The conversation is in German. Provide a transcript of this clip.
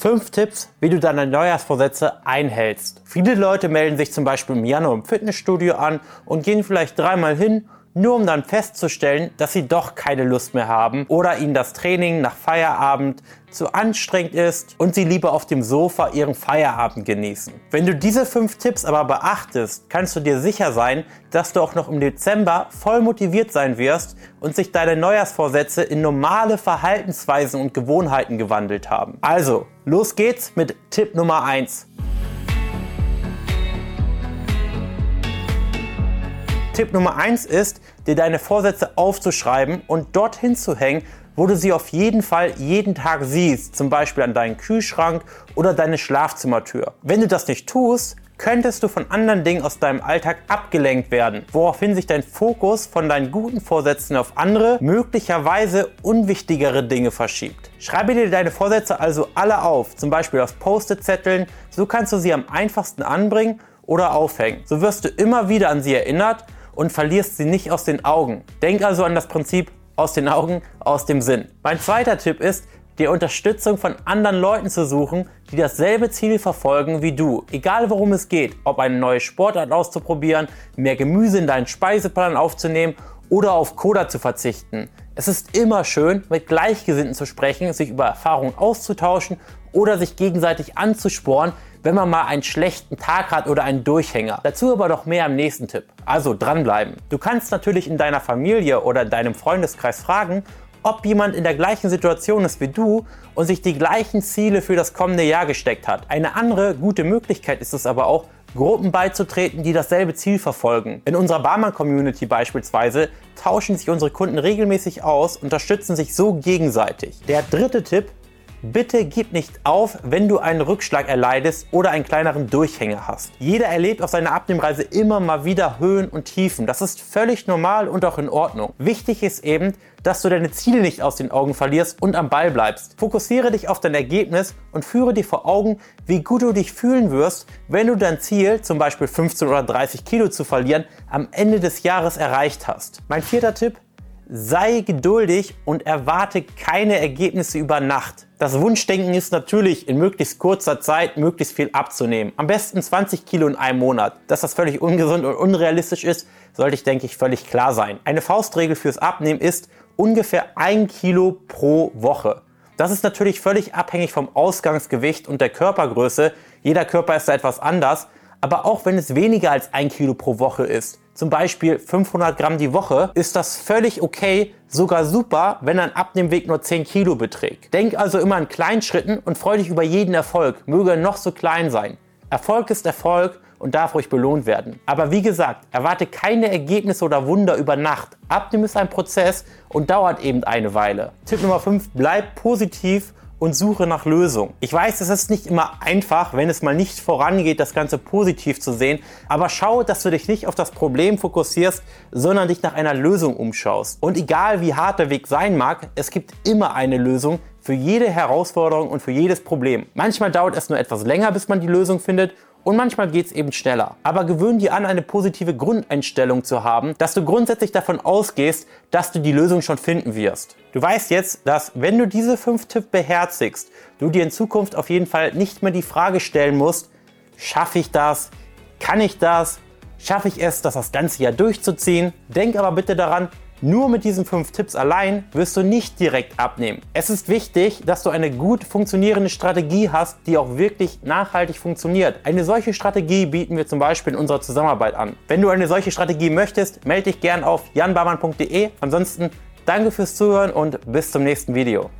Fünf Tipps, wie du deine Neujahrsvorsätze einhältst. Viele Leute melden sich zum Beispiel im Januar im Fitnessstudio an und gehen vielleicht dreimal hin nur um dann festzustellen, dass sie doch keine Lust mehr haben oder ihnen das Training nach Feierabend zu anstrengend ist und sie lieber auf dem Sofa ihren Feierabend genießen. Wenn du diese fünf Tipps aber beachtest, kannst du dir sicher sein, dass du auch noch im Dezember voll motiviert sein wirst und sich deine Neujahrsvorsätze in normale Verhaltensweisen und Gewohnheiten gewandelt haben. Also, los geht's mit Tipp Nummer eins. Tipp Nummer eins ist, dir deine Vorsätze aufzuschreiben und dorthin zu hängen, wo du sie auf jeden Fall jeden Tag siehst, zum Beispiel an deinem Kühlschrank oder deine Schlafzimmertür. Wenn du das nicht tust, könntest du von anderen Dingen aus deinem Alltag abgelenkt werden, woraufhin sich dein Fokus von deinen guten Vorsätzen auf andere, möglicherweise unwichtigere Dinge verschiebt. Schreibe dir deine Vorsätze also alle auf, zum Beispiel auf Post-it-Zetteln, so kannst du sie am einfachsten anbringen oder aufhängen. So wirst du immer wieder an sie erinnert und verlierst sie nicht aus den Augen. Denk also an das Prinzip aus den Augen, aus dem Sinn. Mein zweiter Tipp ist, dir Unterstützung von anderen Leuten zu suchen, die dasselbe Ziel verfolgen wie du. Egal worum es geht, ob eine neue Sportart auszuprobieren, mehr Gemüse in deinen Speiseplan aufzunehmen oder auf Coda zu verzichten. Es ist immer schön, mit Gleichgesinnten zu sprechen, sich über Erfahrungen auszutauschen oder sich gegenseitig anzusporen, wenn man mal einen schlechten Tag hat oder einen Durchhänger. Dazu aber doch mehr im nächsten Tipp. Also dranbleiben. Du kannst natürlich in deiner Familie oder in deinem Freundeskreis fragen, ob jemand in der gleichen Situation ist wie du und sich die gleichen Ziele für das kommende Jahr gesteckt hat. Eine andere gute Möglichkeit ist es aber auch, Gruppen beizutreten, die dasselbe Ziel verfolgen. In unserer Barmann-Community beispielsweise tauschen sich unsere Kunden regelmäßig aus, unterstützen sich so gegenseitig. Der dritte Tipp Bitte gib nicht auf, wenn du einen Rückschlag erleidest oder einen kleineren Durchhänger hast. Jeder erlebt auf seiner Abnehmreise immer mal wieder Höhen und Tiefen. Das ist völlig normal und auch in Ordnung. Wichtig ist eben, dass du deine Ziele nicht aus den Augen verlierst und am Ball bleibst. Fokussiere dich auf dein Ergebnis und führe dir vor Augen, wie gut du dich fühlen wirst, wenn du dein Ziel, zum Beispiel 15 oder 30 Kilo zu verlieren, am Ende des Jahres erreicht hast. Mein vierter Tipp, sei geduldig und erwarte keine Ergebnisse über Nacht. Das Wunschdenken ist natürlich, in möglichst kurzer Zeit möglichst viel abzunehmen. Am besten 20 Kilo in einem Monat. Dass das völlig ungesund und unrealistisch ist, sollte ich, denke ich, völlig klar sein. Eine Faustregel fürs Abnehmen ist ungefähr ein Kilo pro Woche. Das ist natürlich völlig abhängig vom Ausgangsgewicht und der Körpergröße. Jeder Körper ist da etwas anders. Aber auch wenn es weniger als ein Kilo pro Woche ist, zum Beispiel 500 Gramm die Woche, ist das völlig okay, sogar super, wenn ein Abnehmweg nur 10 Kilo beträgt. Denk also immer in kleinen Schritten und freu dich über jeden Erfolg, möge er noch so klein sein. Erfolg ist Erfolg und darf ruhig belohnt werden. Aber wie gesagt, erwarte keine Ergebnisse oder Wunder über Nacht. Abnehmen ist ein Prozess und dauert eben eine Weile. Tipp Nummer 5, bleib positiv und suche nach Lösungen. Ich weiß, es ist nicht immer einfach, wenn es mal nicht vorangeht, das Ganze positiv zu sehen, aber schau, dass du dich nicht auf das Problem fokussierst, sondern dich nach einer Lösung umschaust. Und egal wie hart der Weg sein mag, es gibt immer eine Lösung für jede Herausforderung und für jedes Problem. Manchmal dauert es nur etwas länger, bis man die Lösung findet und manchmal geht es eben schneller. Aber gewöhn dir an, eine positive Grundeinstellung zu haben, dass du grundsätzlich davon ausgehst, dass du die Lösung schon finden wirst. Du weißt jetzt, dass wenn du diese fünf Tipps beherzigst, du dir in Zukunft auf jeden Fall nicht mehr die Frage stellen musst, schaffe ich das? Kann ich das? Schaffe ich es, das das ganze Jahr durchzuziehen? Denk aber bitte daran, nur mit diesen fünf Tipps allein wirst du nicht direkt abnehmen. Es ist wichtig, dass du eine gut funktionierende Strategie hast, die auch wirklich nachhaltig funktioniert. Eine solche Strategie bieten wir zum Beispiel in unserer Zusammenarbeit an. Wenn du eine solche Strategie möchtest, melde dich gern auf janbarmann.de. Ansonsten danke fürs Zuhören und bis zum nächsten Video.